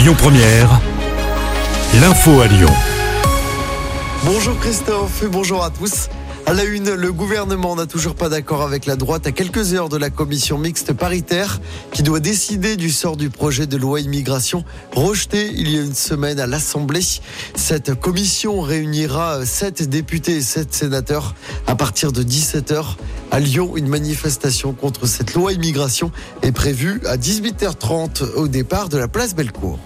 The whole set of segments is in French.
Lyon Première, l'info à Lyon. Bonjour Christophe et bonjour à tous. À la une, le gouvernement n'a toujours pas d'accord avec la droite à quelques heures de la commission mixte paritaire qui doit décider du sort du projet de loi immigration rejeté il y a une semaine à l'Assemblée. Cette commission réunira sept députés et sept sénateurs à partir de 17h. À Lyon, une manifestation contre cette loi immigration est prévue à 18h30 au départ de la place Bellecour.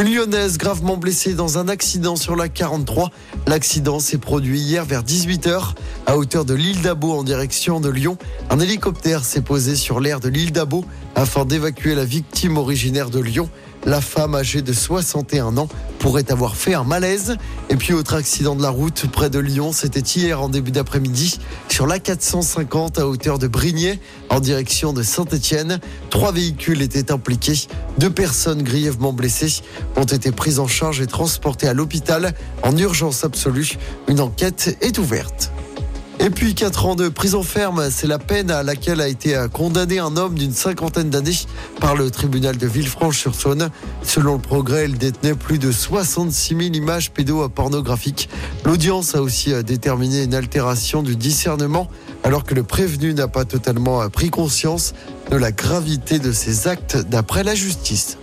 Une lyonnaise gravement blessée dans un accident sur la 43. L'accident s'est produit hier vers 18h à hauteur de l'île d'Abo en direction de Lyon. Un hélicoptère s'est posé sur l'air de l'île d'Abo afin d'évacuer la victime originaire de Lyon. La femme âgée de 61 ans pourrait avoir fait un malaise. Et puis autre accident de la route près de Lyon, c'était hier en début d'après-midi sur la 450 à hauteur de Brignais en direction de Saint-Étienne. Trois véhicules étaient impliqués. Deux personnes grièvement blessées ont été prises en charge et transportées à l'hôpital en urgence absolue. Une enquête est ouverte. Et puis 4 ans de prison ferme, c'est la peine à laquelle a été condamné un homme d'une cinquantaine d'années par le tribunal de Villefranche-sur-Saône. Selon le progrès, il détenait plus de 66 000 images pédopornographiques. L'audience a aussi déterminé une altération du discernement alors que le prévenu n'a pas totalement pris conscience de la gravité de ses actes d'après la justice.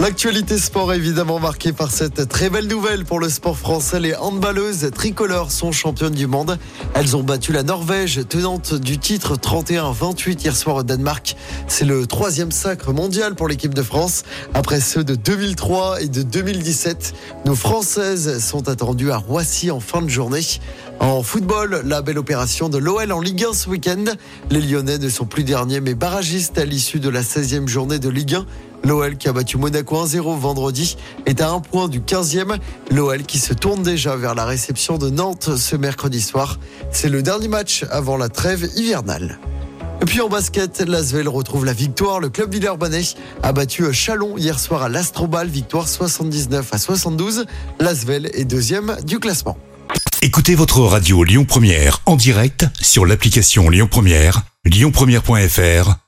L'actualité sport est évidemment marquée par cette très belle nouvelle pour le sport français. Les handballeuses tricolores sont championnes du monde. Elles ont battu la Norvège, tenante du titre 31-28 hier soir au Danemark. C'est le troisième sacre mondial pour l'équipe de France. Après ceux de 2003 et de 2017, nos Françaises sont attendues à Roissy en fin de journée. En football, la belle opération de l'OL en Ligue 1 ce week-end. Les Lyonnais ne sont plus derniers mais barragistes à l'issue de la 16e journée de Ligue 1. L'OL qui a battu Monaco 1-0 vendredi est à un point du 15e. L'OL qui se tourne déjà vers la réception de Nantes ce mercredi soir. C'est le dernier match avant la trêve hivernale. Et puis en basket, l'Asvel retrouve la victoire. Le club villeurbanais a battu Chalon hier soir à l'Astrobal, victoire 79 à 72. L'Asvel est deuxième du classement. Écoutez votre radio Lyon Première en direct sur l'application Lyon Première, lyonpremière.fr